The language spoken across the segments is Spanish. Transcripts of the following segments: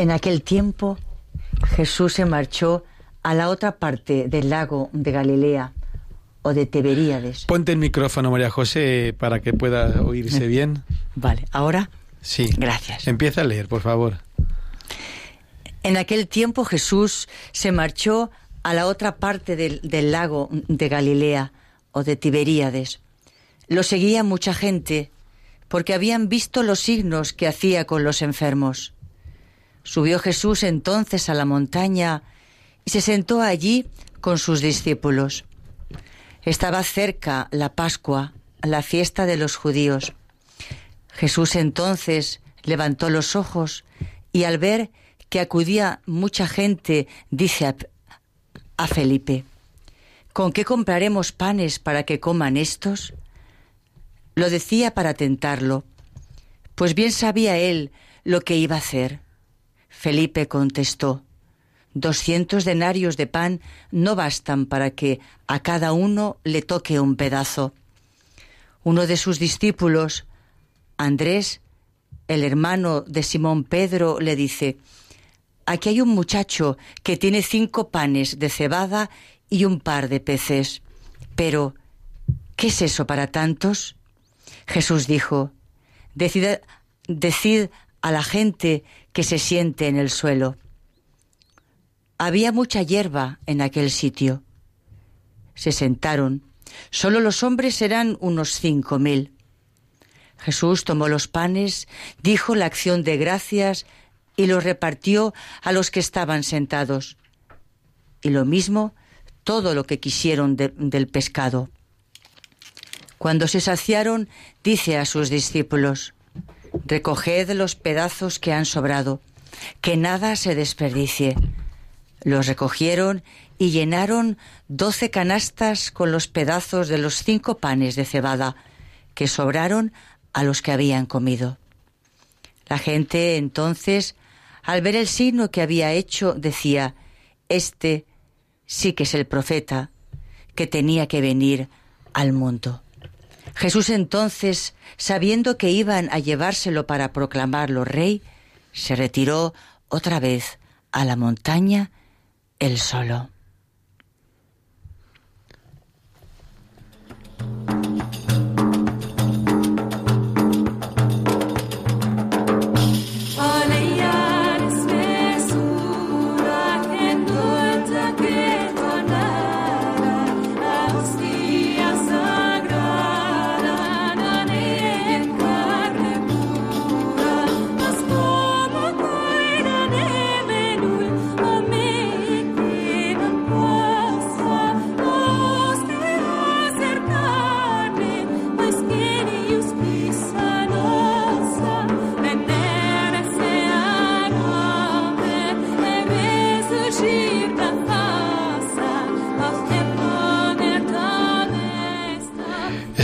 En aquel tiempo Jesús se marchó a la otra parte del lago de Galilea o de Tiberíades. Ponte el micrófono, María José, para que pueda oírse bien. Vale, ¿ahora? Sí. Gracias. Empieza a leer, por favor. En aquel tiempo Jesús se marchó a la otra parte del, del lago de Galilea o de Tiberíades. Lo seguía mucha gente porque habían visto los signos que hacía con los enfermos. Subió Jesús entonces a la montaña y se sentó allí con sus discípulos. Estaba cerca la Pascua, la fiesta de los judíos. Jesús entonces levantó los ojos y al ver que acudía mucha gente, dice a, a Felipe, ¿con qué compraremos panes para que coman estos? Lo decía para tentarlo, pues bien sabía él lo que iba a hacer. Felipe contestó, Doscientos denarios de pan no bastan para que a cada uno le toque un pedazo. Uno de sus discípulos, Andrés, el hermano de Simón Pedro, le dice, Aquí hay un muchacho que tiene cinco panes de cebada y un par de peces. Pero, ¿qué es eso para tantos? Jesús dijo, decid, decid a la gente que se siente en el suelo. Había mucha hierba en aquel sitio. Se sentaron. Solo los hombres eran unos cinco mil. Jesús tomó los panes, dijo la acción de gracias y los repartió a los que estaban sentados. Y lo mismo todo lo que quisieron de, del pescado. Cuando se saciaron, dice a sus discípulos, Recoged los pedazos que han sobrado, que nada se desperdicie. Los recogieron y llenaron doce canastas con los pedazos de los cinco panes de cebada que sobraron a los que habían comido. La gente entonces, al ver el signo que había hecho, decía, Este sí que es el profeta que tenía que venir al mundo. Jesús entonces, sabiendo que iban a llevárselo para proclamarlo rey, se retiró otra vez a la montaña él solo.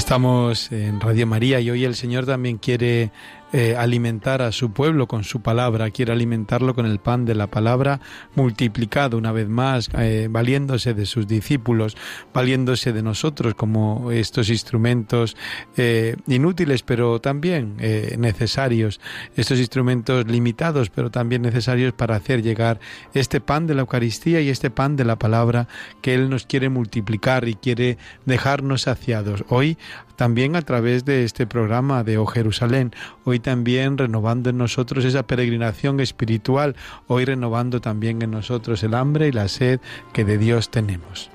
Estamos en Radio María y hoy el Señor también quiere eh, alimentar a su pueblo con su palabra, quiere alimentarlo con el pan de la palabra multiplicado una vez más, eh, valiéndose de sus discípulos, valiéndose de nosotros como estos instrumentos eh, inútiles pero también necesarios, estos instrumentos limitados pero también necesarios para hacer llegar este pan de la Eucaristía y este pan de la palabra que Él nos quiere multiplicar y quiere dejarnos saciados. Hoy también a través de este programa de O Jerusalén, hoy también renovando en nosotros esa peregrinación espiritual, hoy renovando también en nosotros el hambre y la sed que de Dios tenemos.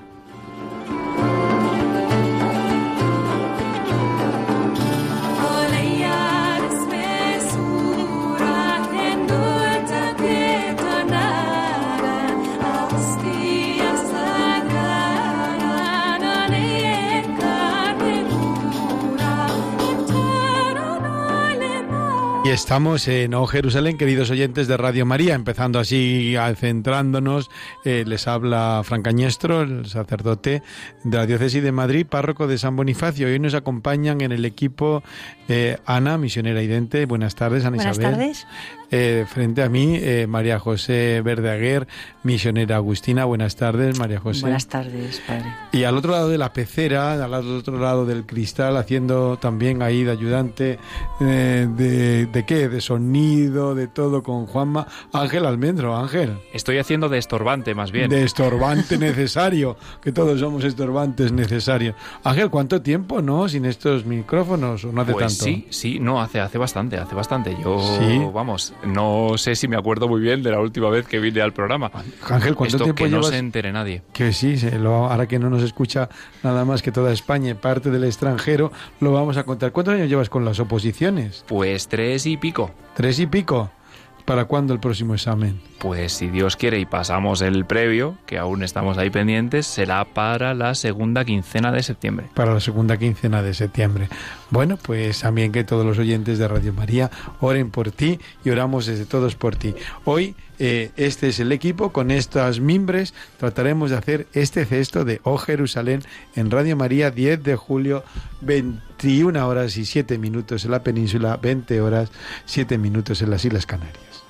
Y estamos en O Jerusalén, queridos oyentes de Radio María, empezando así, centrándonos. Eh, les habla Fran Cañestro, el sacerdote de la Diócesis de Madrid, párroco de San Bonifacio. Hoy nos acompañan en el equipo eh, Ana, misionera idente. Buenas tardes, Ana Buenas Isabel. tardes. Eh, frente a mí, eh, María José Verdaguer, misionera agustina. Buenas tardes, María José. Buenas tardes, padre. Y al otro lado de la pecera, al otro lado del cristal, haciendo también ahí de ayudante eh, de, de qué, de sonido, de todo con Juanma, Ángel Almendro, Ángel. Estoy haciendo de estorbante más bien. De estorbante necesario, que todos somos estorbantes necesarios. Ángel, ¿cuánto tiempo, no? Sin estos micrófonos, ¿o no hace pues tanto? sí, sí, no, hace, hace bastante, hace bastante. Yo, Sí. vamos, no sé si me acuerdo muy bien de la última vez que vine al programa. Ángel, ¿cuánto Esto tiempo que no llevas? se entere nadie. Que sí, se lo- ahora que no nos escucha nada más que toda España y parte del extranjero, lo vamos a contar. ¿Cuántos años llevas con las oposiciones? Pues tres y pico. ¿Tres y pico? ¿Para cuándo el próximo examen? Pues si Dios quiere y pasamos el previo, que aún estamos ahí pendientes, será para la segunda quincena de septiembre. Para la segunda quincena de septiembre. Bueno, pues también que todos los oyentes de Radio María oren por ti y oramos desde todos por ti. Hoy eh, este es el equipo, con estas mimbres trataremos de hacer este cesto de Oh Jerusalén en Radio María 10 de julio, 21 horas y 7 minutos en la península, 20 horas 7 minutos en las Islas Canarias.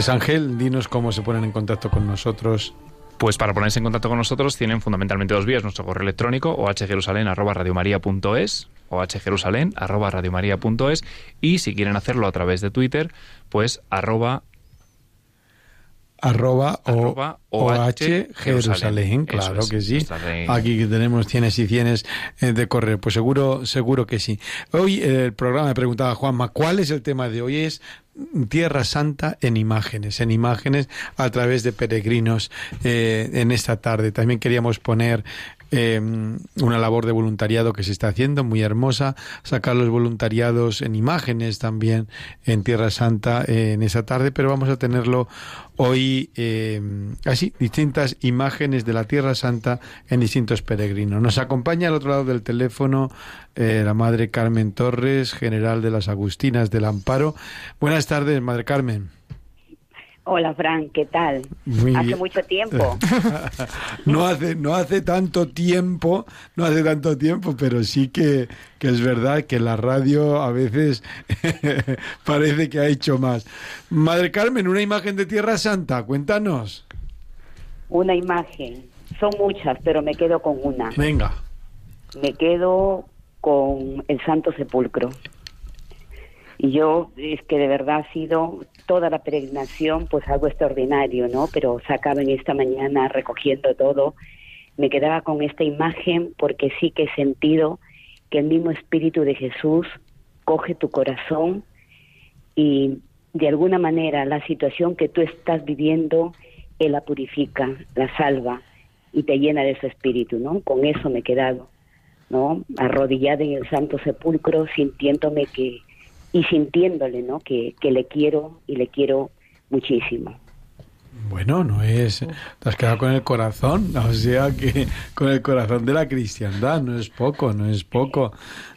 Pues Ángel, dinos cómo se ponen en contacto con nosotros. Pues para ponerse en contacto con nosotros tienen fundamentalmente dos vías, nuestro correo electrónico ohjerusalén@radiomaria.es ohjerusalén@radiomaria.es y si quieren hacerlo a través de Twitter, pues arroba arroba, o, OH Jerusalén, Jerusalén. claro es, que sí. Aquí que tenemos cienes y cienes eh, de correr, pues seguro, seguro que sí. Hoy eh, el programa me preguntaba Juanma, ¿cuál es el tema de hoy? Es Tierra Santa en imágenes, en imágenes a través de peregrinos eh, en esta tarde. También queríamos poner eh, una labor de voluntariado que se está haciendo, muy hermosa, sacar los voluntariados en imágenes también en Tierra Santa eh, en esa tarde, pero vamos a tenerlo hoy eh, así, distintas imágenes de la Tierra Santa en distintos peregrinos. Nos acompaña al otro lado del teléfono eh, la Madre Carmen Torres, general de las Agustinas del Amparo. Buenas tardes, Madre Carmen. Hola, Fran, ¿qué tal? Muy Hace bien. mucho tiempo. No hace, no hace tanto tiempo, no hace tanto tiempo, pero sí que, que es verdad que la radio a veces parece que ha hecho más. Madre Carmen, una imagen de Tierra Santa, cuéntanos. Una imagen. Son muchas, pero me quedo con una. Venga. Me quedo con el Santo Sepulcro. Y yo, es que de verdad ha sido toda la peregrinación, pues algo extraordinario, ¿no? Pero sacaban esta mañana recogiendo todo. Me quedaba con esta imagen porque sí que he sentido que el mismo Espíritu de Jesús coge tu corazón y de alguna manera la situación que tú estás viviendo, Él la purifica, la salva y te llena de su espíritu, ¿no? Con eso me he quedado, ¿no? Arrodillada en el Santo Sepulcro, sintiéndome que, y sintiéndole, ¿no? Que, que le quiero y le quiero muchísimo. Bueno, no es. Te has quedado con el corazón, o sea que con el corazón de la cristiandad, no es poco, no es poco,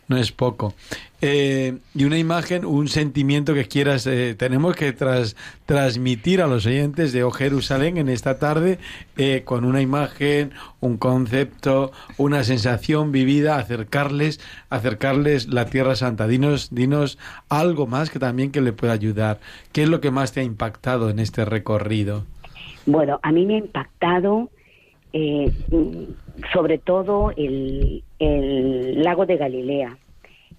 no es poco. Eh, y una imagen, un sentimiento que quieras, eh, tenemos que tras, transmitir a los oyentes de O Jerusalén en esta tarde eh, con una imagen, un concepto, una sensación vivida, acercarles, acercarles la Tierra Santa. Dinos, dinos algo más que también que le pueda ayudar. ¿Qué es lo que más te ha impactado en este recorrido? Bueno, a mí me ha impactado eh, sobre todo el, lago de Galilea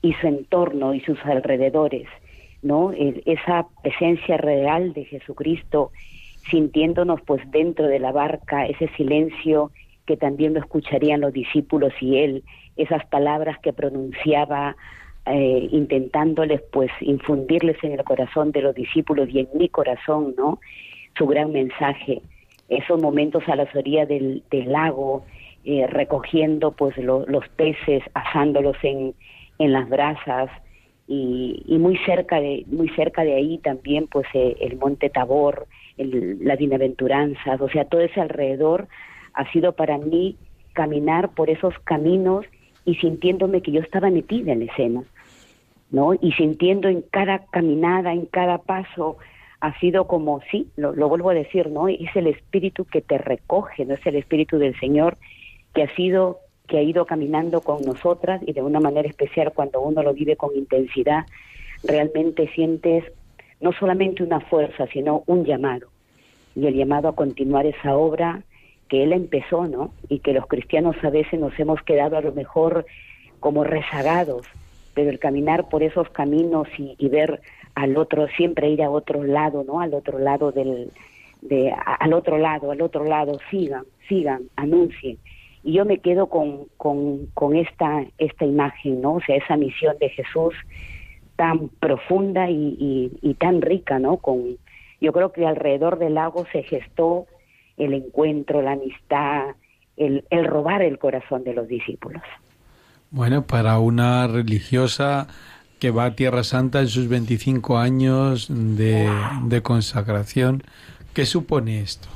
y su entorno y sus alrededores. ¿no? Esa presencia real de Jesucristo, sintiéndonos pues dentro de la barca, ese silencio que también lo escucharían los discípulos y él, esas palabras que pronunciaba eh, intentándoles pues infundirles en el corazón de los discípulos y en mi corazón, ¿no? Su gran mensaje, esos momentos a las orillas del, del lago, eh, recogiendo pues lo- los peces, asándolos en, en las brasas y, y muy cerca de muy cerca de ahí también pues eh, el monte Tabor, el, las bienaventuranzas, o sea todo ese alrededor ha sido para mí caminar por esos caminos y sintiéndome que yo estaba metida en la escena, ¿no? Y sintiendo en cada caminada, en cada paso, ha sido como, sí, lo, vuelvo a decir, ¿no? Es el espíritu que te recoge, no es el espíritu del Señor que ha sido, que ha ido caminando con nosotras y de una manera especial cuando uno lo vive con intensidad, realmente sientes no solamente una fuerza, sino un llamado. Y el llamado a continuar esa obra que él empezó, ¿no? Y que los cristianos a veces nos hemos quedado a lo mejor como rezagados, pero el caminar por esos caminos y ver al otro, siempre ir a otro lado, ¿no? Al otro lado del, de, al otro lado, al otro lado, sigan, sigan, anuncien. Y yo me quedo con, con, con esta, esta imagen, ¿no? O sea, esa misión de Jesús tan profunda y, y, y tan rica, ¿no? Con, yo creo que alrededor del lago se gestó el encuentro, la amistad, el, el robar el corazón de los discípulos. Bueno, para una religiosa que va a Tierra Santa en sus 25 años de, consagración, ¿qué supone esto?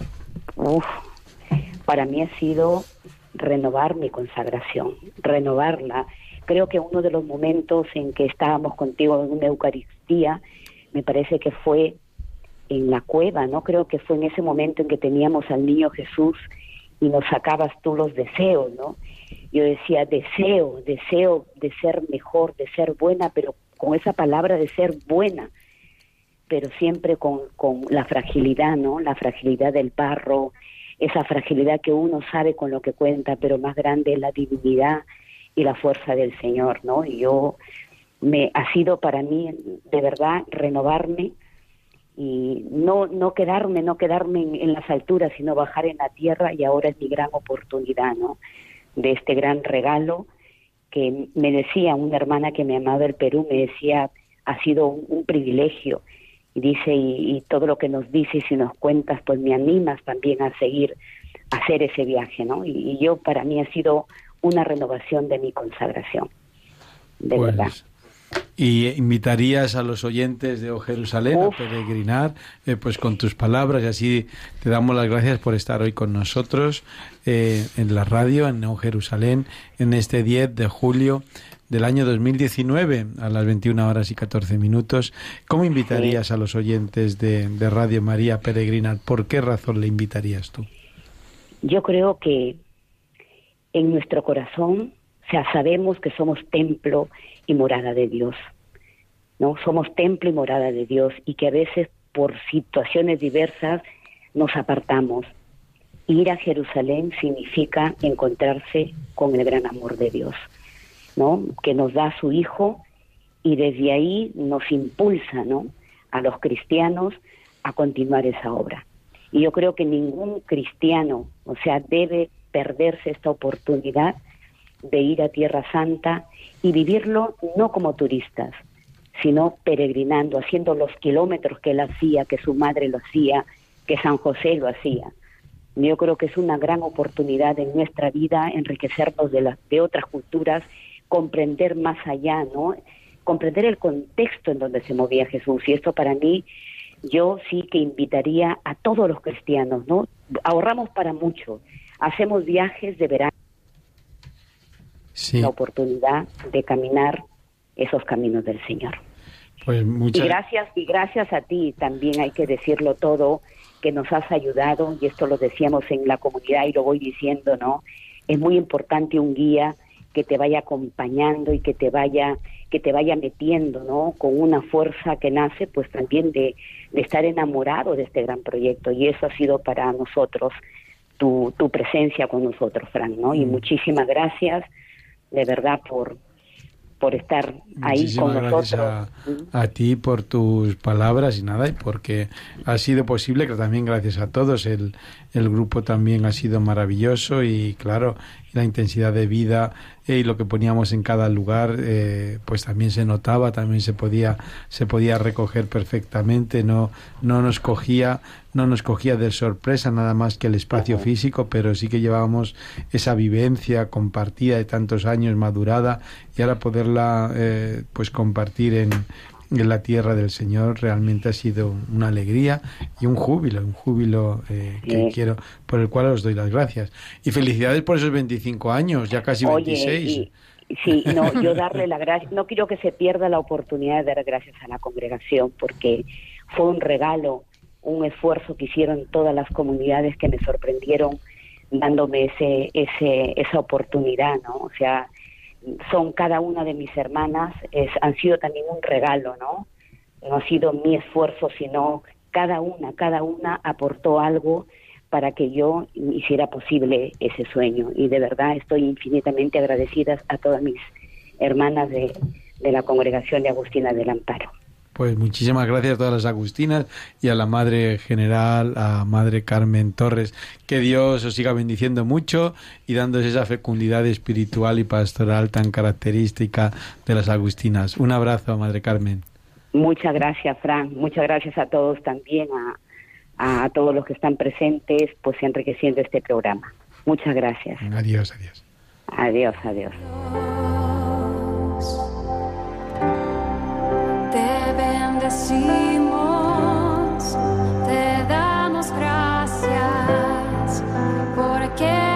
Uf, para mí ha sido renovar mi consagración, renovarla. Creo que uno de los momentos en que estábamos contigo en una Eucaristía, me parece que fue en la cueva, ¿no? Creo que fue en ese momento en que teníamos al niño Jesús y nos sacabas tú los deseos, ¿no? Yo decía, deseo, deseo de ser mejor, de ser buena, pero con esa palabra de ser buena, pero siempre con, con la fragilidad, ¿no? La fragilidad del barro, esa fragilidad que uno sabe con lo que cuenta, pero más grande es la divinidad y la fuerza del Señor, ¿no? Y yo me ha sido para mí de verdad renovarme y no no quedarme no quedarme en, en las alturas sino bajar en la tierra y ahora es mi gran oportunidad no de este gran regalo que me decía una hermana que me amaba del Perú me decía ha sido un, un privilegio y dice y, y todo lo que nos dices y nos cuentas pues me animas también a seguir a hacer ese viaje no y, y yo para mí ha sido una renovación de mi consagración. De Pues, verdad Y invitarías a los oyentes de O Jerusalén Uf. a peregrinar eh, pues con tus palabras y así te damos las gracias por estar hoy con nosotros eh, en la radio en O Jerusalén en este 10 de julio del año 2019 a las 21 horas y 14 minutos. ¿Cómo invitarías a los oyentes de, de Radio María a peregrinar? ¿Por qué razón le invitarías tú? Yo creo que en nuestro corazón, o sea, sabemos que somos templo y morada de Dios, ¿no? Somos templo y morada de Dios y que a veces por situaciones diversas nos apartamos. Ir a Jerusalén significa encontrarse con el gran amor de Dios, ¿no? Que nos da su Hijo y desde ahí nos impulsa, ¿no? A los cristianos a continuar esa obra. Y yo creo que ningún cristiano, o sea, debe perderse esta oportunidad de ir a Tierra Santa y vivirlo no como turistas, sino peregrinando, haciendo los kilómetros que él hacía, que su madre lo hacía, que San José lo hacía. Yo creo que es una gran oportunidad en nuestra vida enriquecernos de, las de otras culturas, comprender más allá, ¿no? Comprender el contexto en donde se movía Jesús. Y esto para mí, yo sí que invitaría a todos los cristianos, ¿no? Ahorramos para mucho. Hacemos viajes de verano, Sí, la oportunidad de caminar esos caminos del Señor. pues Y muchas gracias, y gracias a ti también hay que decirlo todo, que nos has ayudado, y esto lo decíamos en la comunidad y lo voy diciendo, ¿no? Es muy importante un guía que te vaya acompañando y que te vaya, que te vaya metiendo, ¿no? Con una fuerza que nace, pues también de, de estar enamorado de este gran proyecto. Y eso ha sido para nosotros tu, tu presencia con nosotros, Fran, ¿no? Y muchísimas gracias, de verdad, por, por estar ahí Muchísimas con gracias nosotros. a, a ti por tus palabras y nada, y porque ha sido posible, que también gracias a todos, el, el grupo también ha sido maravilloso y claro, la intensidad de vida eh, y lo que poníamos en cada lugar, eh, pues también se notaba, también se podía, se podía recoger perfectamente, no, no nos cogía, no nos cogía de sorpresa nada más que el espacio físico, pero sí que llevábamos esa vivencia compartida de tantos años, madurada, y ahora poderla eh, pues compartir en, en la tierra del Señor realmente ha sido una alegría y un júbilo, un júbilo eh, que Sí. quiero, por el cual os doy las gracias. Y felicidades por esos 25 años, ya casi 26. y- sí, no, yo darle la gracia, no quiero que se pierda la oportunidad de dar gracias a la congregación, porque fue un regalo, un esfuerzo que hicieron todas las comunidades que me sorprendieron dándome ese, ese, esa oportunidad, ¿no? O sea, son cada una de mis hermanas, es, han sido también un regalo, ¿no? No ha sido mi esfuerzo, sino cada una, cada una aportó algo para que yo hiciera posible ese sueño. Y de verdad estoy infinitamente agradecida a todas mis hermanas de, de la congregación de Agustina del Amparo. Pues muchísimas gracias a todas las Agustinas y a la Madre General, a Madre Carmen Torres. Que Dios os siga bendiciendo mucho y dándos esa fecundidad espiritual y pastoral tan característica de las Agustinas. Un abrazo, Madre Carmen. Muchas gracias, Fran. Muchas gracias a todos también, a, a todos los que están presentes, pues enriqueciendo este programa. Muchas gracias. Adiós, adiós. Adiós, adiós. Te bendecimos, te damos gracias, porque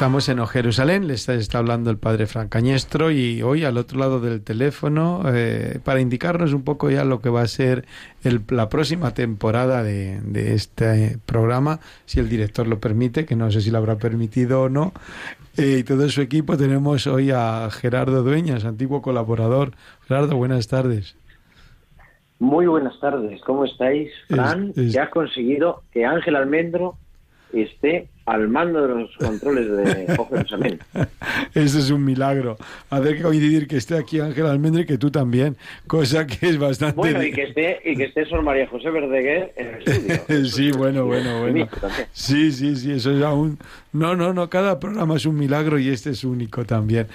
Estamos en O Jerusalén, le está, hablando el padre Francañestro y hoy al otro lado del teléfono eh, para indicarnos un poco ya lo que va a ser el- la próxima temporada de, de este programa, si el director lo permite, que no sé si lo habrá permitido o no. Eh, y todo su equipo tenemos hoy a Gerardo Dueñas, antiguo colaborador. Gerardo, buenas tardes. Muy buenas tardes, ¿cómo estáis? Es- Fran, es- que has conseguido que Ángel Almendro esté al mando de los controles de Oh Jerusalén. Eso es un milagro. Hacer que coincidir que esté aquí Ángel Almendra y que tú también, cosa que es bastante... Bueno, y que esté, y que esté Sor María José Verdeguer en el estudio. sí, bueno, bueno, bueno. Sí, sí, sí, eso es aún... No, no, no, cada programa es un milagro y este es único también.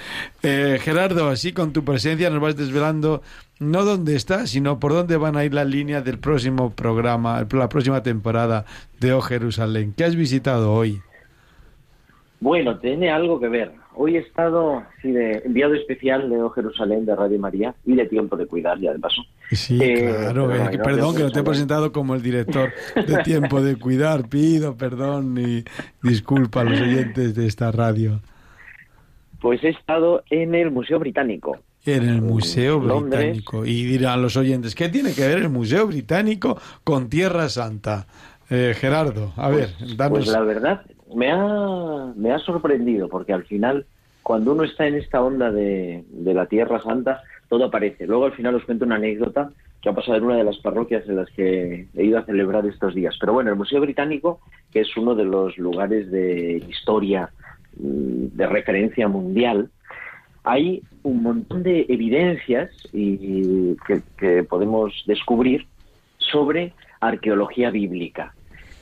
Eh, Gerardo, así con tu presencia nos vas desvelando no dónde estás, sino por dónde van a ir las líneas del próximo programa, la próxima temporada de O Jerusalén. ¿Qué has visitado hoy? Bueno, tiene algo que ver. Hoy he estado sí, de enviado especial de O Jerusalén de Radio María y de Tiempo de Cuidar, ya de paso. Sí, Eh, claro. eh, no, que no, perdón, que no te he presentado como el director de Tiempo de Cuidar. Pido perdón y disculpa a los oyentes de esta radio. Pues he estado en el Museo Británico. En el Museo Londres. Británico. Y dirán los oyentes, ¿qué tiene que ver el Museo Británico con Tierra Santa? Eh, Gerardo, a ver, danos... Pues la verdad, me ha, me ha sorprendido, porque al final, cuando uno está en esta onda de, de la Tierra Santa, todo aparece. Luego al final os cuento una anécdota que ha pasado en una de las parroquias en las que he ido a celebrar estos días. Pero bueno, el Museo Británico, que es uno de los lugares de historia mm, de referencia mundial, hay un montón de evidencias y, que, que podemos descubrir sobre arqueología bíblica.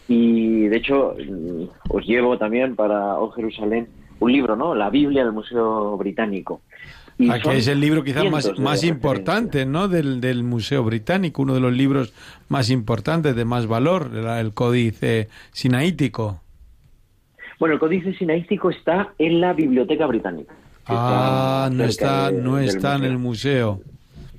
Y de hecho, mm, os llevo también para O Jerusalén un libro, ¿no? La Biblia del Museo Británico. Y Aquí son es el libro quizás más, importante, ¿no? Del, del Museo Británico, uno de los libros más importantes, de más valor, el, Códice Sinaítico. Bueno, el Códice Sinaístico está en la Biblioteca Británica. Ah, no está, de- no está en el museo.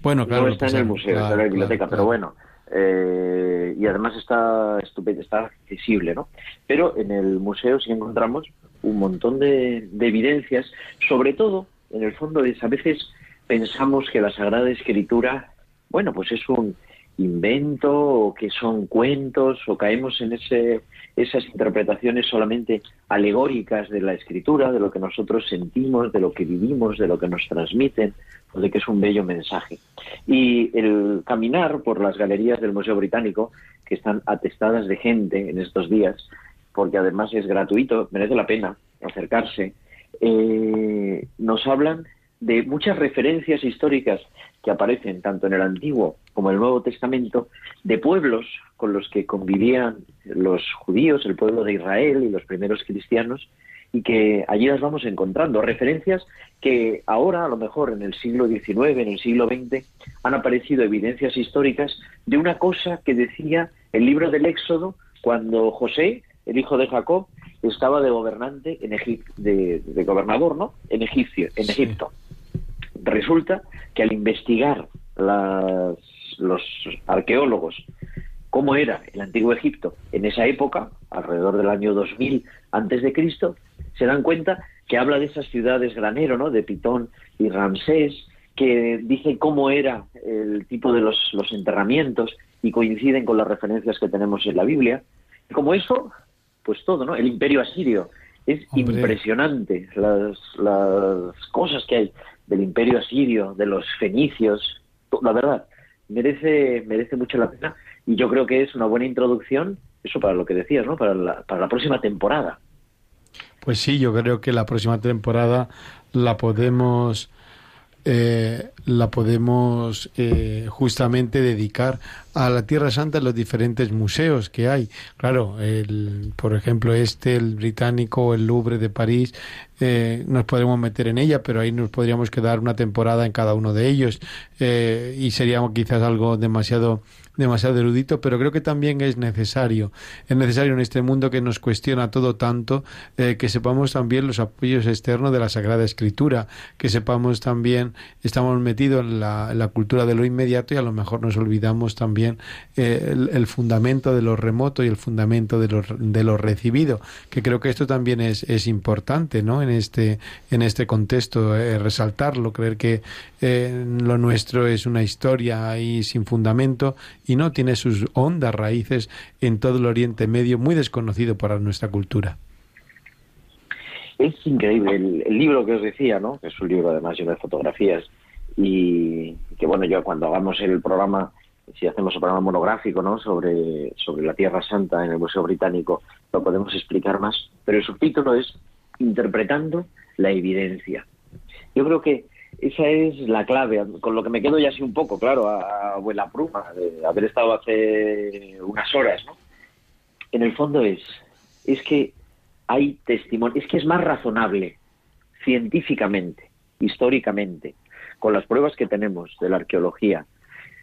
Bueno, claro. no está en el museo, está en la biblioteca, claro, pero bueno, eh, y además está estupendo, está accesible, ¿no? Pero en el museo sí encontramos un montón de, de evidencias, sobre todo, en el fondo, es a veces pensamos que la Sagrada Escritura, bueno, pues es un invento o que son cuentos o caemos en ese, esas interpretaciones solamente alegóricas de la escritura, de lo que nosotros sentimos, de lo que vivimos, de lo que nos transmiten, o de que es un bello mensaje. Y el caminar por las galerías del Museo Británico, que están atestadas de gente en estos días, porque además es gratuito, merece la pena acercarse, eh, nos hablan de muchas referencias históricas que aparecen tanto en el Antiguo como en el Nuevo Testamento de pueblos con los que convivían los judíos, el pueblo de Israel y los primeros cristianos, y que allí las vamos encontrando. Referencias que ahora, a lo mejor en el siglo XIX, en el siglo XX, han aparecido evidencias históricas de una cosa que decía el libro del Éxodo cuando José, el hijo de Jacob, estaba de gobernante en Egipto, de, de gobernador, ¿no? En Egipcio, en Sí. Resulta que al investigar las- los arqueólogos cómo era el antiguo Egipto en esa época, alrededor del año 2000 antes de Cristo, se dan cuenta que habla de esas ciudades granero, ¿no? De Pitón y Ramsés, que dice cómo era el tipo de los, los enterramientos y coinciden con las referencias que tenemos en la Biblia. Y como eso, pues todo, ¿no? El imperio asirio. Es Hombre. impresionante las, las cosas que hay del imperio asirio, de los fenicios. La verdad, merece, merece mucho la pena y yo creo que es una buena introducción, eso para lo que decías, ¿no? Para la, para la próxima temporada. Pues sí, yo creo que la próxima temporada la podemos eh, la podemos eh, justamente dedicar a la Tierra Santa en los diferentes museos que hay. Claro, el, por ejemplo, este, el británico, el Louvre de París, eh, nos podremos meter en ella, pero ahí nos podríamos quedar una temporada en cada uno de ellos eh, y sería quizás algo demasiado demasiado erudito, pero creo que también es necesario. Es necesario en este mundo que nos cuestiona todo tanto, eh, que sepamos también los apoyos externos de la Sagrada Escritura, que sepamos también, estamos metidos en la, cultura de lo inmediato y a lo mejor nos olvidamos también eh, el, fundamento de lo remoto y el fundamento de lo, de lo recibido, que creo que esto también es, es importante, ¿no? En este, en este contexto, eh, resaltarlo, creer que lo nuestro es una historia ahí sin fundamento y no tiene sus hondas raíces en todo el Oriente Medio, muy desconocido para nuestra cultura. Es increíble. El, el libro que os decía, ¿no? Es un libro además lleno de fotografías y que bueno, yo cuando hagamos el programa si hacemos un programa monográfico ¿no? sobre, sobre la Tierra Santa en el Museo Británico, lo podemos explicar más. Pero el subtítulo es Interpretando la evidencia. Yo creo que esa es la clave, con lo que me quedo ya así un poco, claro, a, abuela pluma, de haber estado hace unas horas, ¿no? En el fondo es, es que hay testimonio, es que es más razonable científicamente, históricamente, con las pruebas que tenemos de la arqueología,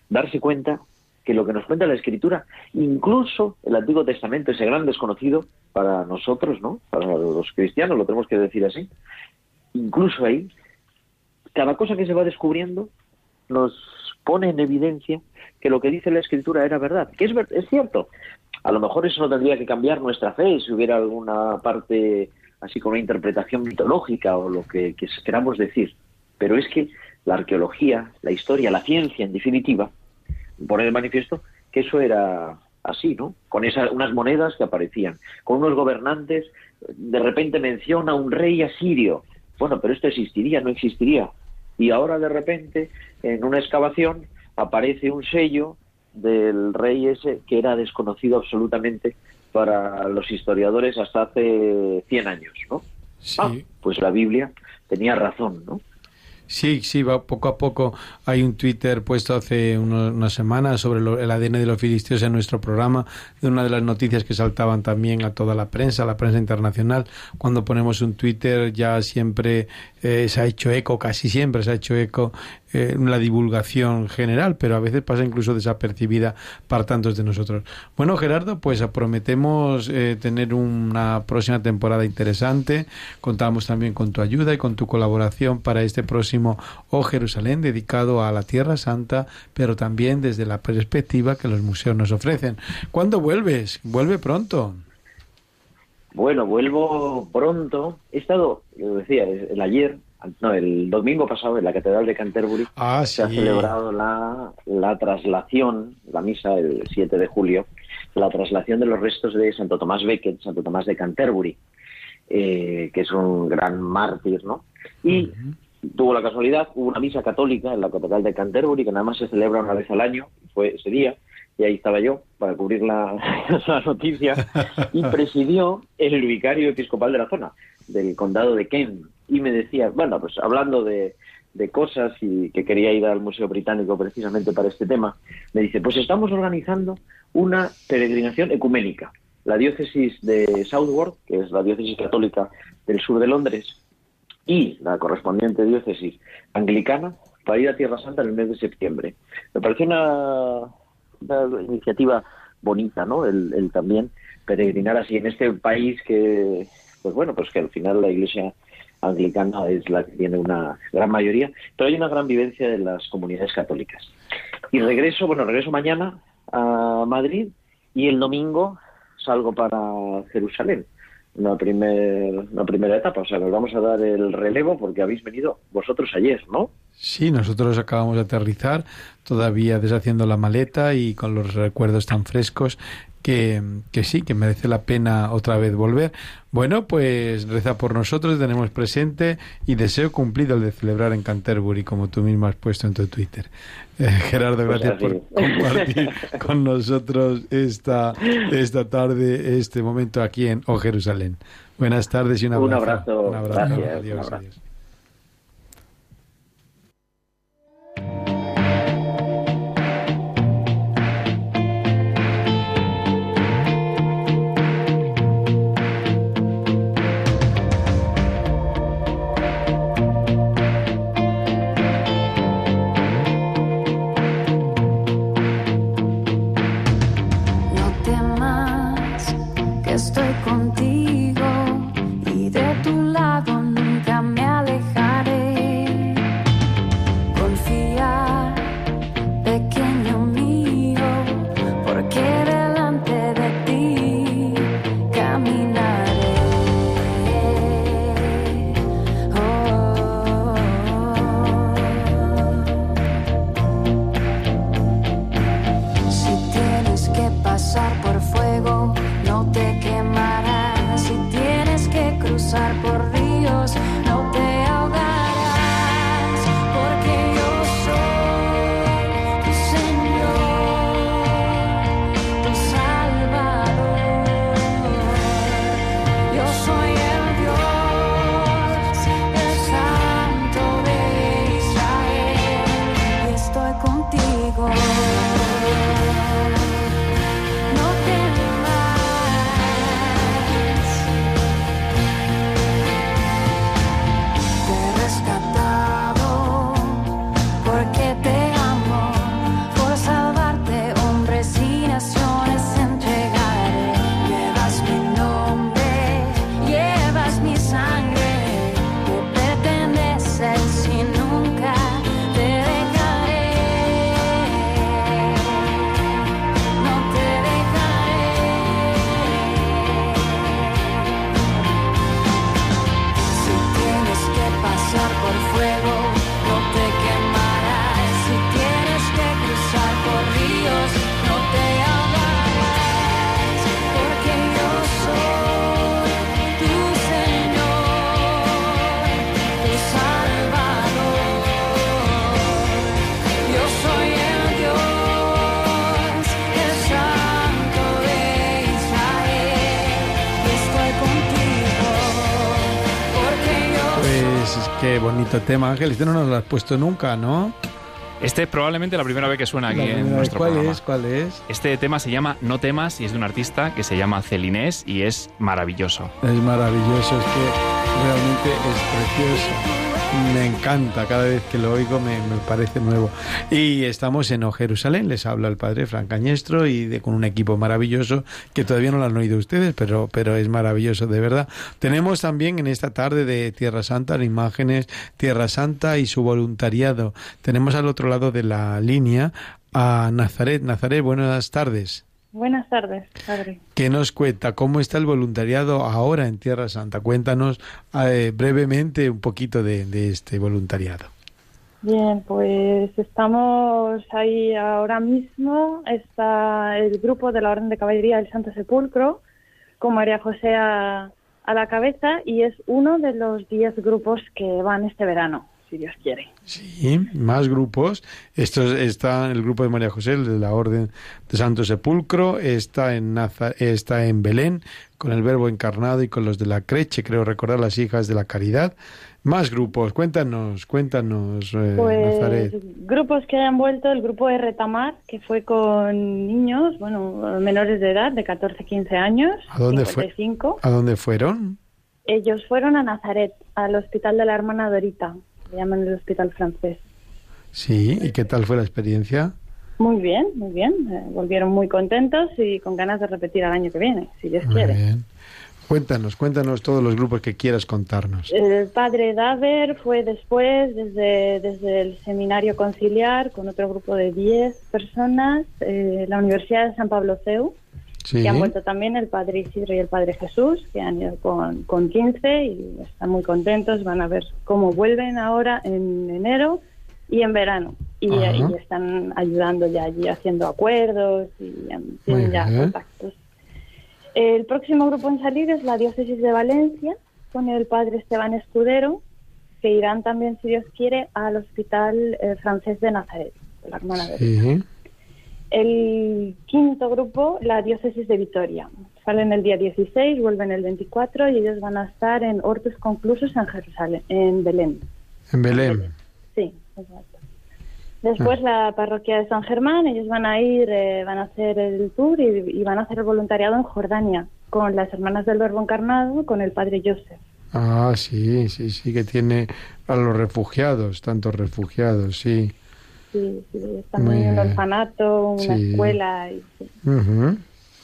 darse cuenta que lo que nos cuenta la Escritura, incluso el Antiguo Testamento, ese gran desconocido para nosotros, ¿no? Para los cristianos, lo tenemos que decir así. Incluso ahí, cada cosa que se va descubriendo nos pone en evidencia que lo que dice la Escritura era verdad, que es, ver- es cierto. A lo mejor eso no tendría que cambiar nuestra fe si hubiera alguna parte así con una interpretación mitológica o lo que, que queramos decir. Pero es que la arqueología, la historia, la ciencia, en definitiva, pone de manifiesto que eso era así, ¿no? Con esas unas monedas que aparecían, con unos gobernantes, de repente menciona un rey asirio. Bueno, pero esto existiría, no existiría. Y ahora de repente, en una excavación, aparece un sello del rey ese que era desconocido absolutamente para los historiadores hasta hace 100 años, ¿no? Sí. Ah, pues la Biblia tenía razón, ¿no? Sí, sí, va poco a poco. Hay un Twitter puesto hace unas semanas sobre lo- el ADN de los filisteos en nuestro programa, de una de las noticias que saltaban también a toda la prensa, a la prensa internacional. Cuando ponemos un Twitter ya siempre eh, se ha hecho eco, casi siempre se ha hecho eco eh, la divulgación general, pero a veces pasa incluso desapercibida para tantos de nosotros. Bueno, Gerardo, pues prometemos eh, tener una próxima temporada interesante. Contamos también con tu ayuda y con tu colaboración para este próximo O Jerusalén dedicado a la Tierra Santa, pero también desde la perspectiva que los museos nos ofrecen. ¿Cuándo vuelves? Vuelve pronto. Bueno, vuelvo pronto. He estado, lo decía, el ayer, no, el domingo pasado en la Catedral de Canterbury Ah, se ha celebrado la, la traslación, la misa el 7 de julio, la traslación de los restos de Santo Tomás Becket, Santo Tomás de Canterbury, eh, que es un gran mártir, ¿no? Y tuvo la casualidad, hubo una misa católica en la Catedral de Canterbury, que nada más se celebra una vez al año, fue ese día, y ahí estaba yo para cubrir la, la noticia, y presidió el vicario episcopal de la zona, del condado de Kent, y me decía, bueno, pues hablando de, de cosas y que quería ir al Museo Británico precisamente para este tema, me dice, pues estamos organizando una peregrinación ecuménica. La diócesis de Southwark, que es la diócesis católica del sur de Londres, y la correspondiente diócesis anglicana para ir a Tierra Santa en el mes de septiembre. Me pareció una, una iniciativa bonita, ¿no? El, el también peregrinar así en este país que, pues bueno, pues que al final la Iglesia anglicana es la que tiene una gran mayoría, pero hay una gran vivencia de las comunidades católicas. Y regreso, bueno, regreso mañana a Madrid y el domingo salgo para Jerusalén una, primer, una primera etapa. O sea, nos vamos a dar el relevo porque habéis venido vosotros ayer, ¿no? Sí, nosotros acabamos de aterrizar, todavía deshaciendo la maleta y con los recuerdos tan frescos que, que sí, que merece la pena otra vez volver. Bueno, pues reza por nosotros, tenemos presente y deseo cumplido el de celebrar en Canterbury, como tú mismo has puesto en tu Twitter. Eh, Gerardo, Pues gracias por compartir con nosotros esta, esta tarde, este momento aquí en O Jerusalén. Buenas tardes y un Un abrazo. abrazo. Un abrazo. Gracias. Adiós, Un abrazo. adiós. pasar por bonito tema, Ángel. Este no nos lo has puesto nunca, ¿no? Este es probablemente la primera vez que suena aquí en nuestro ¿Cuál programa. es? ¿Cuál es? Este tema se llama No temas y es de un artista que se llama Celinés y es maravilloso. Es maravilloso, es que realmente es precioso. Me encanta, cada vez que lo oigo me, me parece nuevo. Y estamos en O Jerusalén, les habla el padre Fran Cañestro y de, con un equipo maravilloso que todavía no lo han oído ustedes, pero, pero es maravilloso de verdad. Tenemos también en esta tarde de Tierra Santa imágenes Tierra Santa y su voluntariado. Tenemos al otro lado de la línea a Nazaret. Nazaret, buenas tardes. Buenas tardes, padre. ¿Qué nos cuenta? ¿Cómo está el voluntariado ahora en Tierra Santa? Cuéntanos eh, brevemente un poquito de, de este voluntariado. Bien, pues estamos ahí ahora mismo. Está el grupo de la Orden de Caballería del Santo Sepulcro, con María José a, a la cabeza, y es uno de los 10 grupos que van este verano, si Dios quiere. Sí, más grupos. Esto está el grupo de María José, el de la Orden de Santo Sepulcro, está en Naza- está en Belén con el Verbo encarnado y con los de la Creche, creo recordar las hijas de la Caridad. Más grupos. Cuéntanos, cuéntanos, eh, Pues Nazaret. grupos que hayan vuelto, el grupo de Retamar, que fue con niños, bueno, menores de edad, de 14, 15 años. ¿A dónde fue? 55. ¿A dónde fueron? Ellos fueron a Nazaret, al hospital de la hermana Dorita, le llaman el hospital francés. Sí, ¿y qué tal fue la experiencia? Muy bien, muy bien. eh, volvieron muy contentos y con ganas de repetir al año que viene, si Dios Muy quiere. bien. Cuéntanos, cuéntanos todos los grupos que quieras contarnos. El padre Daver fue después, desde, desde el seminario conciliar, con otro grupo de 10 personas, eh, la Universidad de San Pablo CEU, Sí. que han vuelto también el padre Isidro y el padre Jesús, que han ido con, con 15 y están muy contentos. Van a ver cómo vuelven ahora en enero y en verano. Y, y están ayudando ya allí, haciendo acuerdos y tienen ya contactos. El próximo grupo en salir es la diócesis de Valencia, con el padre Esteban Escudero, que irán también, si Dios quiere, al hospital eh, francés de Nazaret, de la hermana de Sí. El quinto grupo, la diócesis de Vitoria. Salen el día 16, vuelven el 24 y ellos van a estar en Hortus Conclusos en Jerusalén, en Belén. En Belén. Sí, exacto. Después la parroquia de San Germán, ellos van a ir, eh, van a hacer el tour y, y van a hacer el voluntariado en Jordania con las hermanas del Verbo Encarnado, con el padre Joseph. Ah, sí, sí, sí, que tiene a los refugiados, tantos refugiados, sí. Sí, sí, están Muy en un orfanato, una Sí. escuela. Y, sí.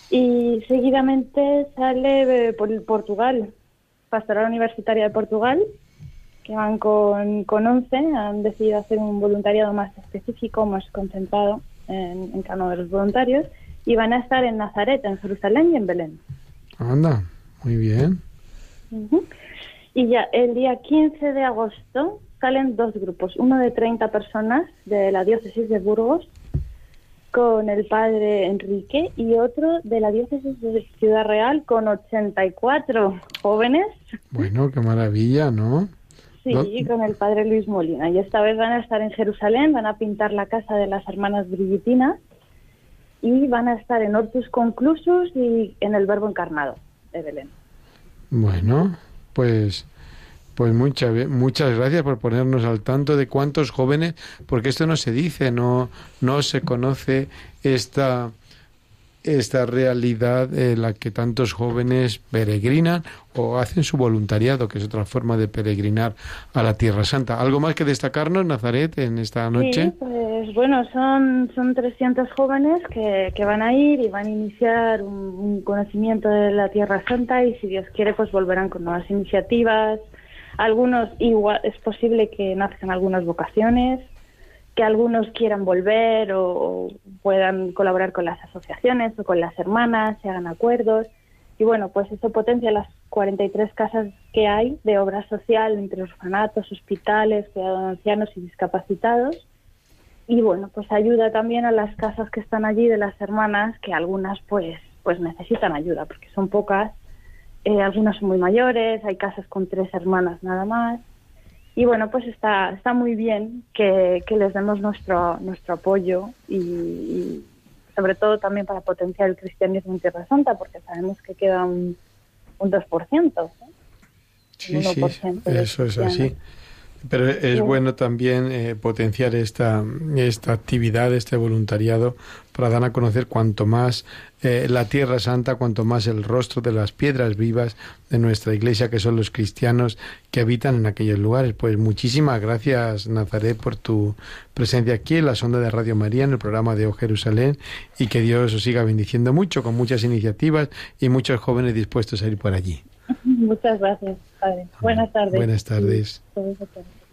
Y seguidamente sale eh, por Portugal, Pastoral Universitaria de Portugal, que van con, con 11, han decidido hacer un voluntariado más específico, más concentrado en, en cada uno de los voluntarios, y van a estar en Nazaret, en Jerusalén y en Belén. Anda, muy bien. Y ya el día 15 de agosto salen dos grupos, uno de 30 personas de la diócesis de Burgos con el padre Enrique y otro de la diócesis de Ciudad Real con 84 jóvenes, Bueno, qué maravilla, ¿no? sí, con el padre Luis Molina. Y esta vez van a estar en Jerusalén, van a pintar la casa de las hermanas Brigitinas y van a estar en Hortus Conclusus y en el Verbo Encarnado de Belén. Bueno, pues pues muchas muchas gracias por ponernos al tanto de cuántos jóvenes, porque esto no se dice, no no se conoce esta esta realidad en la que tantos jóvenes peregrinan o hacen su voluntariado, que es otra forma de peregrinar a la Tierra Santa. ¿Algo más que destacarnos, Nazaret, en esta noche? Sí, pues bueno, son, son 300 jóvenes que, que van a ir y van a iniciar un, un conocimiento de la Tierra Santa y si Dios quiere pues volverán con nuevas iniciativas. Algunos igual es posible que nazcan algunas vocaciones, que algunos quieran volver o, puedan colaborar con las asociaciones o con las hermanas, se hagan acuerdos. Y bueno, pues eso potencia las 43 casas que hay de obra social entre orfanatos, hospitales, cuidado de ancianos y discapacitados. Y bueno, pues ayuda también a las casas que están allí de las hermanas, que algunas pues, pues necesitan ayuda, porque son pocas. Eh, algunas son muy mayores, hay casas con tres hermanas nada más. Y bueno, pues está, está muy bien que, que les demos nuestro, nuestro apoyo y, y sobre todo también para potenciar el cristianismo en Tierra Santa, porque sabemos que queda un, un 2%. ¿no? Sí, sí, 1% de eso es así. Pero es Sí. bueno también eh, potenciar esta, esta actividad, este voluntariado, para dar a conocer cuanto más eh, la Tierra Santa, cuanto más el rostro de las piedras vivas de nuestra Iglesia, que son los cristianos que habitan en aquellos lugares. Pues muchísimas gracias, Nazaret, por tu presencia aquí en la sonda de Radio María, en el programa de O Jerusalén, y que Dios os siga bendiciendo mucho, con muchas iniciativas y muchos jóvenes dispuestos a ir por allí. Muchas gracias, padre. Buenas tardes. Buenas tardes. Buenas tardes.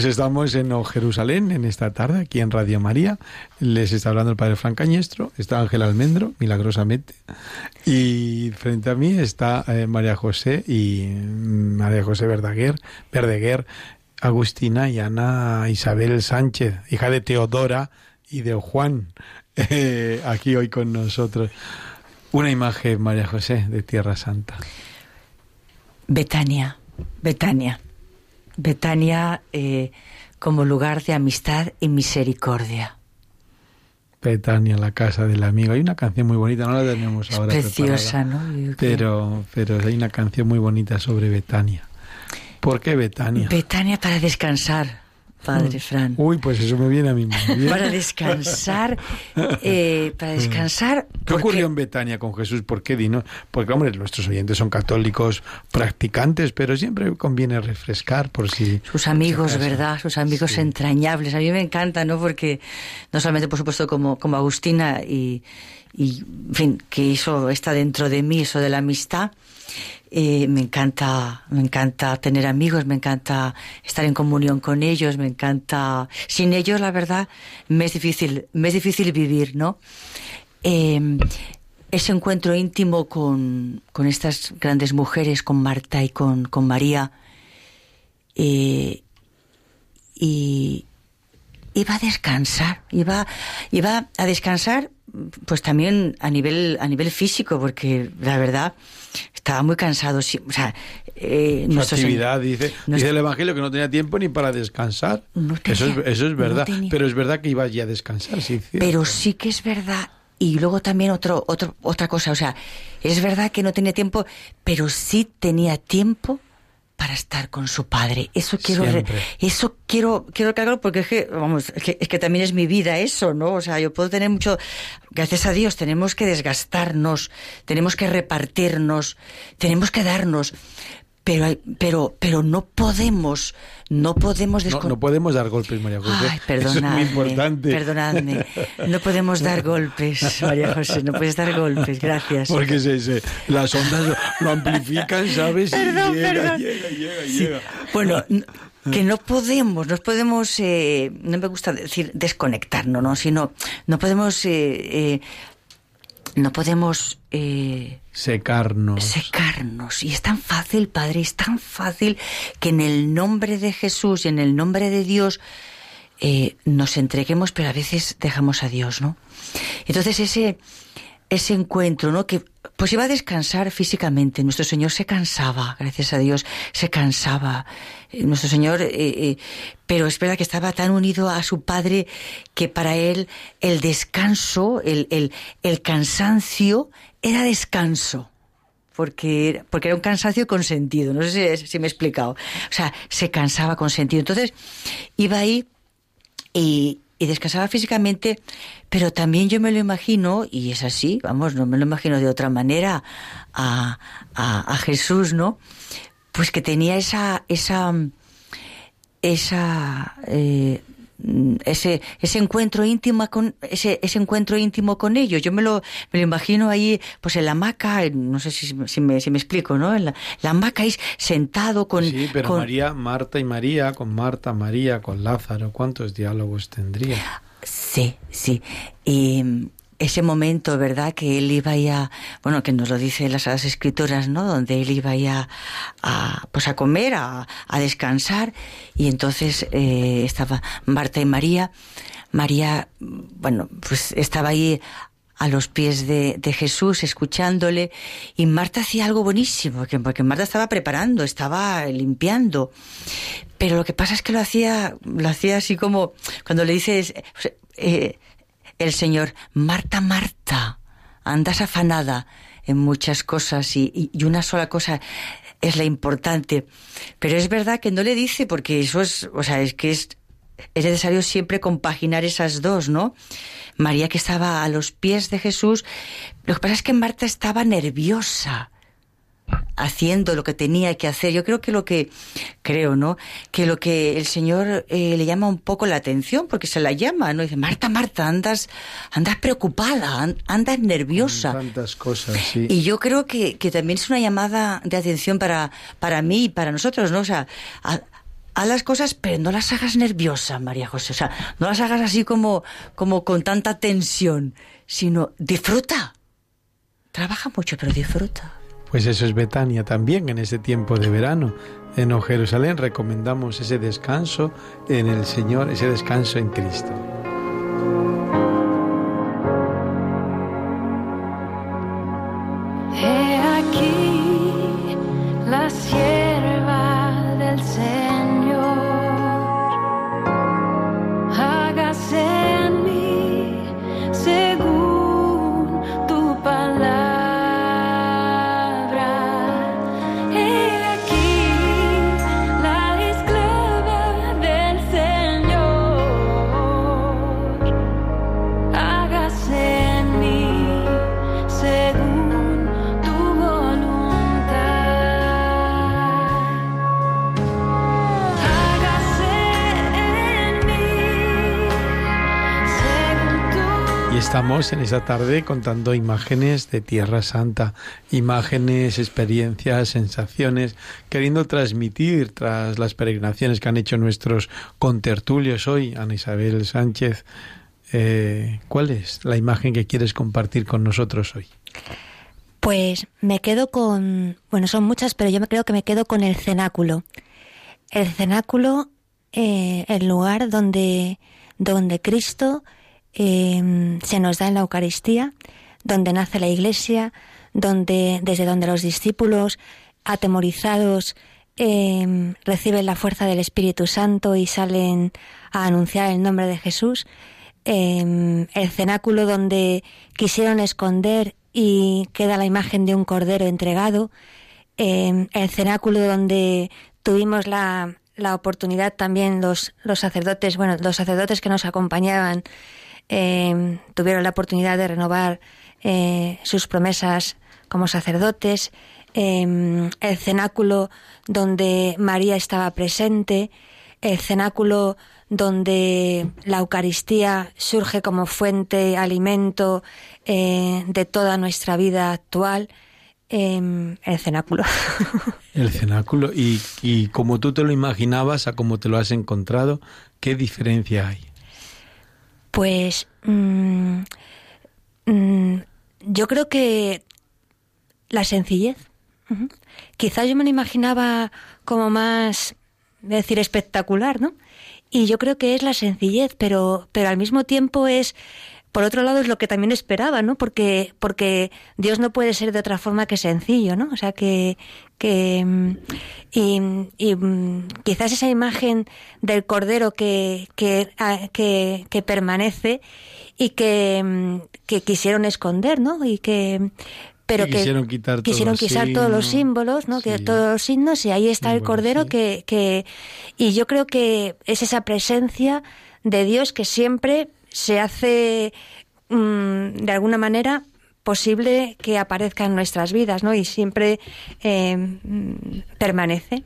Pues estamos en Jerusalén en esta tarde, aquí en Radio María. Les está hablando el padre Fran Cañestro, está Ángel Almendro, milagrosamente. Y frente a mí está eh, María José y mm, María José Verdaguer, Verdeguer, Agustina y Ana Isabel Sánchez, hija de Teodora y de Juan, eh, aquí hoy con nosotros. Una imagen, María José, de Tierra Santa. Betania, Betania. Betania eh, como lugar de amistad y misericordia. Betania, la casa del amigo. Hay una canción muy bonita, no la tenemos Es ahora. preciosa, preparada, ¿no? Pero, pero hay una canción muy bonita sobre Betania. ¿Por qué Betania? Betania para descansar, Padre Fran. Uy, pues eso me viene a mí bien. Para descansar, eh, para descansar. ¿Qué porque- ocurrió en Betania con Jesús? ¿Por qué Dino? Porque, hombre, nuestros oyentes son católicos practicantes, pero siempre conviene refrescar por si... Sus amigos. ¿verdad? Sus amigos Sí. entrañables. A mí me encanta, ¿no? Porque no solamente, por supuesto, como, como Agustina y, y, en fin, que eso está dentro de mí, eso de la amistad. Eh, me encanta, me encanta tener amigos, me encanta estar en comunión con ellos, me encanta. Sin ellos, la verdad, me es difícil, me es difícil vivir, ¿no? Eh, ese encuentro íntimo con, con estas grandes mujeres, con Marta y con, con María, eh, y iba a descansar, iba, iba a descansar pues también a nivel, a nivel físico, porque la verdad estaba muy cansado. sí, O sea, eh, Su actividad, dice, dice el Evangelio que no tenía tiempo ni para descansar. No tenía- eso, es, eso es verdad, pero es verdad que iba a descansar, sí. Pero sí que es verdad. Y luego también otro, otro, otra cosa, o sea, es verdad que no tenía tiempo, pero sí tenía tiempo para estar con su padre. Eso quiero, Siempre. eso quiero, quiero recalcarlo porque es que, vamos, es que, es que también es mi vida eso, ¿no? O sea, yo puedo tener mucho, gracias a Dios, tenemos que desgastarnos, tenemos que repartirnos, tenemos que darnos, pero, hay- pero, pero no podemos, no podemos no, no podemos dar golpes, María José. Ay, Eso perdonadme. es muy importante. Perdonadme. No podemos dar golpes, María José. No puedes dar golpes. Gracias. Porque se, se- las ondas lo, amplifican, ¿sabes? Y llega, perdón. llega, llega, Sí. llega. Bueno, que no podemos, no podemos, eh, no me gusta decir desconectarnos, ¿no? sino no podemos, eh, eh, no podemos eh, Secarnos. secarnos. Y es tan fácil, Padre, es tan fácil que en el nombre de Jesús y en el nombre de Dios eh, nos entreguemos, pero a veces dejamos a Dios, ¿no? Entonces ese, ese encuentro, ¿no? Que pues iba a descansar físicamente. Nuestro Señor se cansaba, gracias a Dios, se cansaba. Eh, Nuestro Señor, eh, eh, pero es verdad que estaba tan unido a su Padre que para él el descanso, el, el, el cansancio era descanso porque, porque era un cansancio con sentido. No sé si, si me he explicado. O sea, se cansaba con sentido. Entonces, iba ahí y, y descansaba físicamente, pero también yo me lo imagino, y es así, vamos, no me lo imagino de otra manera, a, a, Jesús, ¿no? Pues que tenía esa, esa, esa, eh, ese, ese encuentro íntimo con, ese, ese encuentro íntimo con ellos. Yo me lo, me lo imagino ahí, pues en la hamaca, no sé si, si me, si me explico, ¿no? En la, la hamaca ahí sentado con, Sí, pero con- María, Marta y María, con Marta, María, con Lázaro, ¿cuántos diálogos tendría? Sí, sí. Y mm, ese momento, ¿verdad? Que él iba ya, bueno, que nos lo dice las Escrituras, ¿no? Donde él iba ya a, pues a comer, a, a descansar, y entonces eh, estaba Marta y María. María, bueno, pues estaba ahí a los pies de, de Jesús, escuchándole, y Marta hacía algo buenísimo, que- porque Marta estaba preparando, estaba limpiando, pero lo que pasa es que lo hacía, lo hacía así como cuando le dices eh, el Señor, Marta, Marta, andas afanada en muchas cosas y, y- una sola cosa es la importante. Pero es verdad que no le dice porque eso es, o sea, es que es, es necesario siempre compaginar esas dos, ¿no? María que estaba a los pies de Jesús, lo que pasa es que Marta estaba nerviosa haciendo lo que tenía que hacer. Yo creo que lo que creo, ¿no? Que lo que el Señor eh, le llama un poco la atención, porque se la llama, ¿no? Dice, Marta, Marta, andas, andas preocupada, an- andas nerviosa. Tantas cosas, sí. Y yo creo que, que también es una llamada de atención para, para mí y para nosotros, ¿no? O sea, a- haz las cosas, pero no las hagas nerviosas, María José. O sea, no las hagas así como, como con tanta tensión, sino disfruta. Trabaja mucho, pero disfruta. Pues eso es Betania también en ese tiempo de verano. En O Jerusalén recomendamos ese descanso en el Señor, ese descanso en Cristo. En esta tarde contando imágenes de Tierra Santa, imágenes, experiencias, sensaciones, queriendo transmitir tras las peregrinaciones que han hecho nuestros contertulios hoy, Ana Isabel Sánchez. eh, ¿Cuál es la imagen que quieres compartir con nosotros hoy? Pues me quedo con, bueno, son muchas, pero yo me creo que me quedo con el cenáculo. El cenáculo, eh, el lugar donde, donde Cristo eh, se nos da en la Eucaristía, donde nace la Iglesia, donde desde donde los discípulos atemorizados eh, reciben la fuerza del Espíritu Santo y salen a anunciar el nombre de Jesús. Eh, el cenáculo donde quisieron esconder y queda la imagen de un cordero entregado. El cenáculo donde tuvimos la, la oportunidad también los, los sacerdotes, bueno, los sacerdotes que nos acompañaban eh, tuvieron la oportunidad de renovar eh, sus promesas como sacerdotes. Eh, el cenáculo donde María estaba presente, el cenáculo donde la Eucaristía surge como fuente, alimento eh, de toda nuestra vida actual. em, el cenáculo. El cenáculo. Y, y como tú te lo imaginabas a como te lo has encontrado, ¿qué diferencia hay? Pues mm, mm, yo creo que la sencillez. Ujú. Quizás yo me lo imaginaba como más, decir, espectacular, ¿no? Y yo creo que es la sencillez, pero, pero al mismo tiempo es, por otro lado, es lo que también esperaba, ¿no? Porque, porque Dios no puede ser de otra forma que sencillo, ¿no? O sea, que, que mm, y, y, mm, quizás esa imagen del cordero que, que, ah, que, que permanece y que, mm, que quisieron esconder, ¿no? Y que pero Que que quisieron quitar todos quisieron los quitar todos los símbolos, ¿no? Que todos los signos y ahí está el cordero sí. que, que y yo creo que es esa presencia de Dios que siempre se hace mm, de alguna manera posible que aparezca en nuestras vidas, ¿no? Y siempre eh, mm, permanece.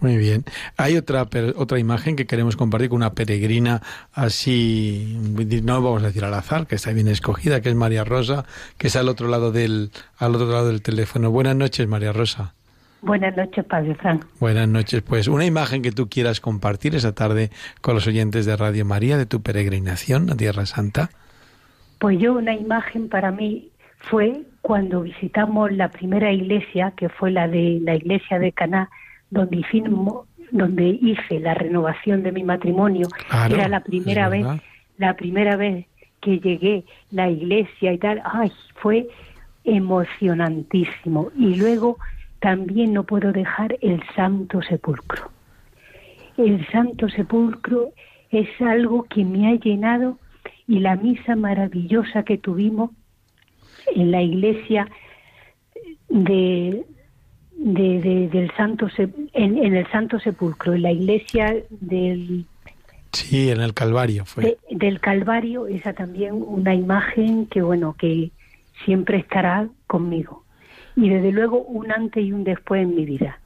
Muy bien. Hay otra otra imagen que queremos compartir con una peregrina así, no vamos a decir al azar, que está bien escogida, que es María Rosa, que está al otro lado del al otro lado del teléfono. Buenas noches, María Rosa. Buenas noches, Padre Frank. Buenas noches. Pues una imagen que tú quieras compartir esa tarde con los oyentes de Radio María de tu peregrinación a Tierra Santa. Pues yo una imagen para mí fue cuando visitamos la primera iglesia, que fue la de la iglesia de Caná, donde hicimos, donde hice la renovación de mi matrimonio. Claro, Era la primera vez, la primera vez que llegué la iglesia y tal. Ay, fue emocionantísimo. Y luego también no puedo dejar el Santo Sepulcro. El Santo Sepulcro es algo que me ha llenado y la misa maravillosa que tuvimos en la iglesia de, de- de- del Santo Se- en, en el Santo Sepulcro, en la iglesia del, Sí, en el Calvario fue. de- del Calvario, esa también una imagen que bueno que siempre estará conmigo y desde luego un antes y un después en mi vida.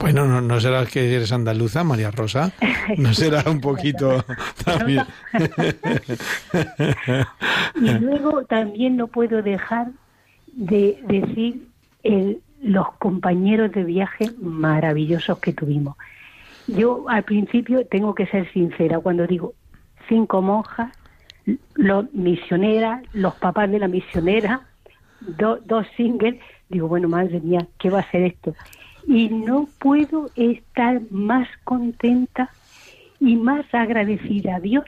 Bueno, no, no será que eres andaluza, María Rosa. No será un poquito también. Y luego también no puedo dejar de decir el- los compañeros de viaje maravillosos que tuvimos. Yo al principio tengo que ser sincera cuando digo cinco monjas, los misioneras, los papás de la misionera, do- dos singles, digo, bueno, madre mía, ¿qué va a ser esto? Y no puedo estar más contenta y más agradecida a Dios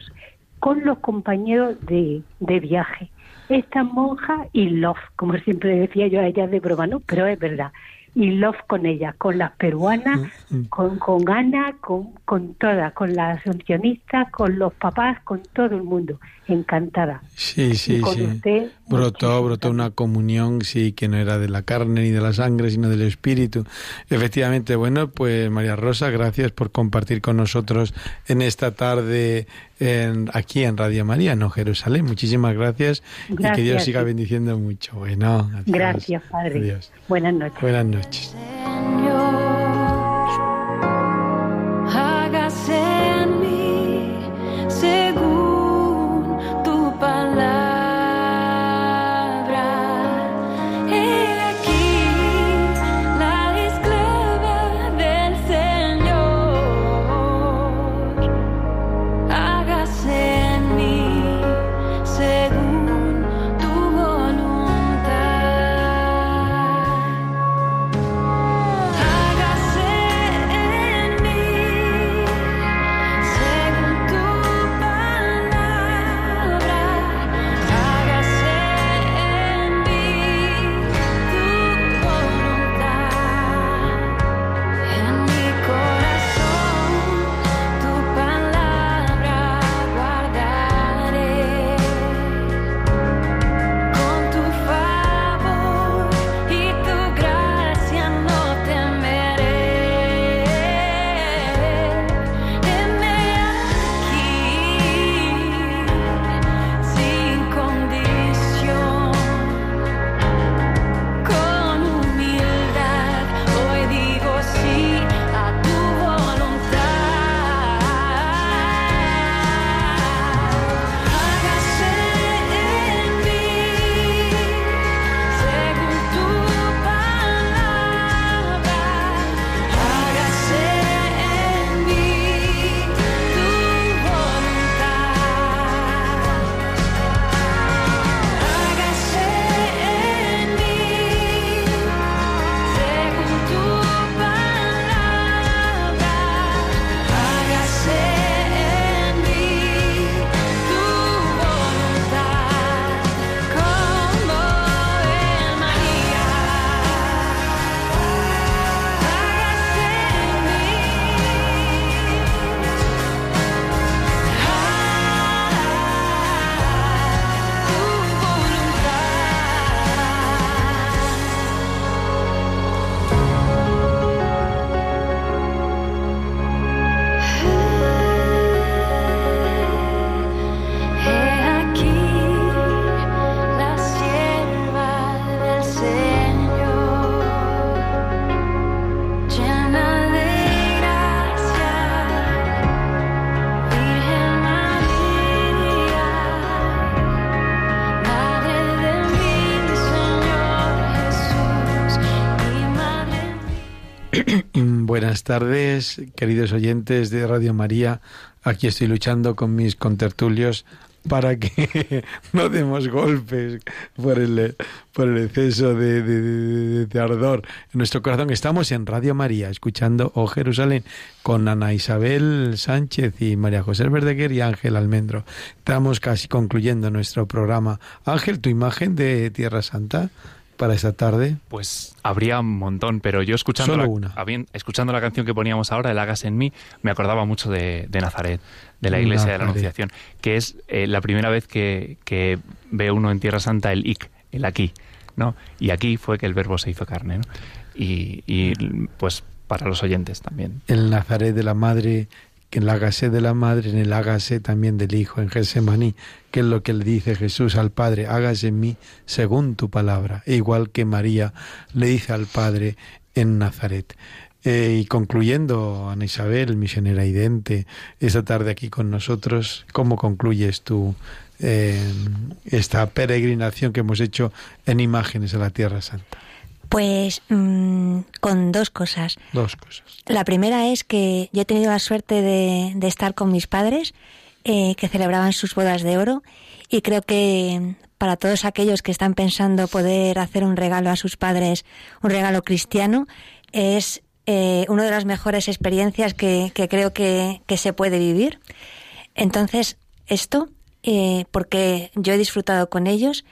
con los compañeros de, de viaje. Esta monja y love, como siempre decía yo a ellas de broma, ¿no? Pero es verdad. Y love con ellas, con las peruanas, con, con Ana, con, con todas, con las asuncionistas, con los papás, con todo el mundo. Encantada. Sí, sí, sí. usted, Brotó, brotó una comunión, sí, que no era de la carne ni de la sangre, sino del espíritu. Efectivamente, bueno, pues María Rosa, gracias por compartir con nosotros en esta tarde en, aquí en Radio María, no Jerusalén. Muchísimas gracias, y que Dios Gracias, siga bendiciendo mucho. Bueno, adiós. Gracias, Padre. Adiós. Buenas noches. Buenas noches. Tardes, queridos oyentes de Radio María. Aquí estoy luchando con mis contertulios para que no demos golpes por el, por el exceso de, ardor en nuestro corazón. Estamos en Radio María, escuchando Oh Jerusalén, con Ana Isabel Sánchez y María José Verdeguer y Ángel Almendro. Estamos casi concluyendo nuestro programa. Ángel, tu imagen de Tierra Santa para esta tarde. Pues habría un montón, pero yo escuchando, Solo la, una. escuchando la canción que poníamos ahora, el Hagas en mí, me acordaba mucho de, de Nazaret, de la iglesia de la. Anunciación, que es eh, la primera vez que, que ve uno en Tierra Santa el ik, el aquí, ¿no? Y aquí fue que el verbo se hizo carne, ¿no? Y, y, pues para los oyentes también. el Nazaret de la Madre, que en el hágase de la Madre, en el hágase también del Hijo, en Getsemaní, que es lo que le dice Jesús al Padre, hágase en mí según tu palabra, e igual que María le dice al Padre en Nazaret. Eh, y concluyendo, Ana Isabel, misionera idente, esta tarde aquí con nosotros, ¿cómo concluyes tú eh, esta peregrinación que hemos hecho en imágenes a la Tierra Santa? Pues mm, con dos cosas. Dos cosas. La primera es que yo he tenido la suerte de, de estar con mis padres eh, que celebraban sus bodas de oro y creo que para todos aquellos que están pensando poder hacer un regalo a sus padres, un regalo cristiano, es eh, una de las mejores experiencias que, que creo que, que se puede vivir. Entonces, esto, eh, porque yo he disfrutado con ellos.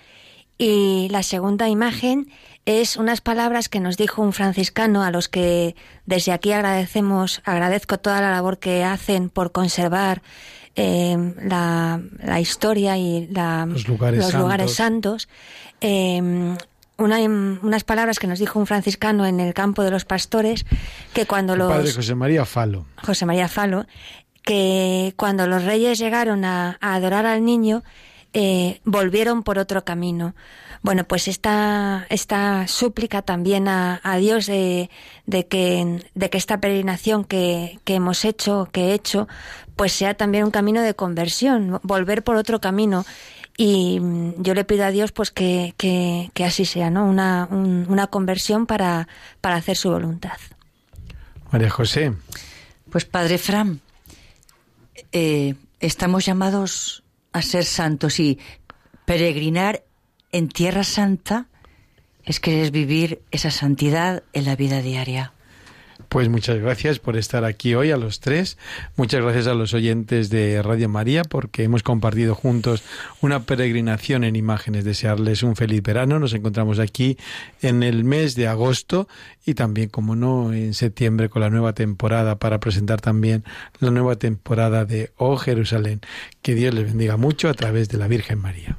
Y la segunda imagen es unas palabras que nos dijo un franciscano a los que desde aquí agradecemos, agradezco toda la labor que hacen por conservar eh, la, la historia y la- Los lugares los lugares santos. santos. Eh, una- unas palabras que nos dijo un franciscano en el campo de los pastores que cuando El los Padre José María Falo. José María Falo, que cuando los reyes llegaron a, a adorar al niño, eh, volvieron por otro camino. Bueno, pues esta, esta súplica también a, a Dios de, de que, de que esta peregrinación que, que hemos hecho, que he hecho, pues sea también un camino de conversión, volver por otro camino. Y mm, yo le pido a Dios pues que, que, que así sea, ¿no? Una, un- una conversión para, para hacer su voluntad. María José. Pues Padre Fran, eh, estamos llamados a ser santos y peregrinar en Tierra Santa es querer vivir esa santidad en la vida diaria. Pues muchas gracias por estar aquí hoy a los tres. Muchas gracias a los oyentes de Radio María porque hemos compartido juntos una peregrinación en imágenes. Desearles un feliz verano. Nos encontramos aquí en el mes de agosto y también, como no, en septiembre con la nueva temporada para presentar también la nueva temporada de Oh Jerusalén. Que Dios les bendiga mucho a través de la Virgen María.